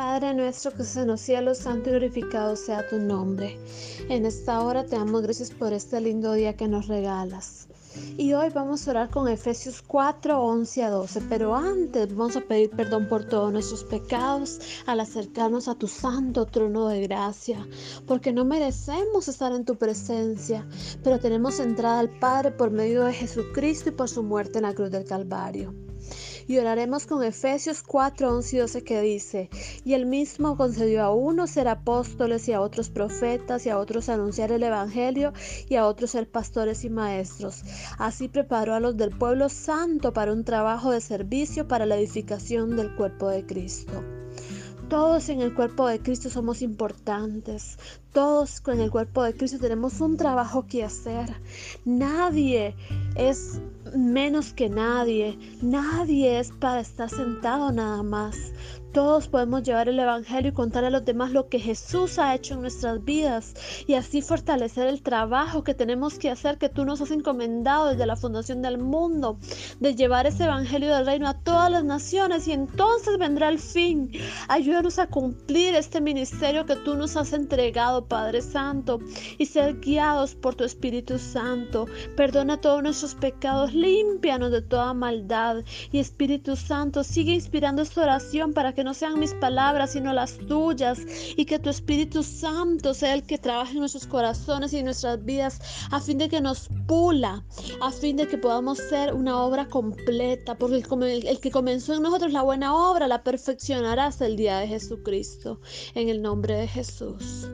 Padre nuestro que estás en los cielos, santo y glorificado sea tu nombre. En esta hora te damos gracias por este lindo día que nos regalas. Y hoy vamos a orar con Efesios 4, 11 a 12. Pero antes vamos a pedir perdón por todos nuestros pecados al acercarnos a tu santo trono de gracia. Porque no merecemos estar en tu presencia, pero tenemos entrada al Padre por medio de Jesucristo y por su muerte en la cruz del Calvario. Y oraremos con Efesios 4, 11 y 12 que dice, y el mismo concedió a unos ser apóstoles y a otros profetas y a otros anunciar el Evangelio y a otros ser pastores y maestros. Así preparó a los del pueblo santo para un trabajo de servicio para la edificación del cuerpo de Cristo. Todos en el cuerpo de Cristo somos importantes. Todos con el cuerpo de Cristo tenemos un trabajo que hacer. Nadie es menos que nadie. Nadie es para estar sentado nada más. Todos podemos llevar el Evangelio y contar a los demás lo que Jesús ha hecho en nuestras vidas y así fortalecer el trabajo que tenemos que hacer, que tú nos has encomendado desde la fundación del mundo, de llevar ese Evangelio del reino a todas las naciones y entonces vendrá el fin. Ayúdanos a cumplir este ministerio que tú nos has entregado, Padre Santo, y ser guiados por tu Espíritu Santo. Perdona todos nuestros pecados, límpianos de toda maldad y Espíritu Santo, sigue inspirando esta oración para que no sean mis palabras, sino las tuyas, y que tu Espíritu Santo sea el que trabaje en nuestros corazones y en nuestras vidas, a fin de que nos pula, a fin de que podamos ser una obra completa, porque el, el que comenzó en nosotros la buena obra la perfeccionará hasta el día de Jesucristo. En el nombre de Jesús.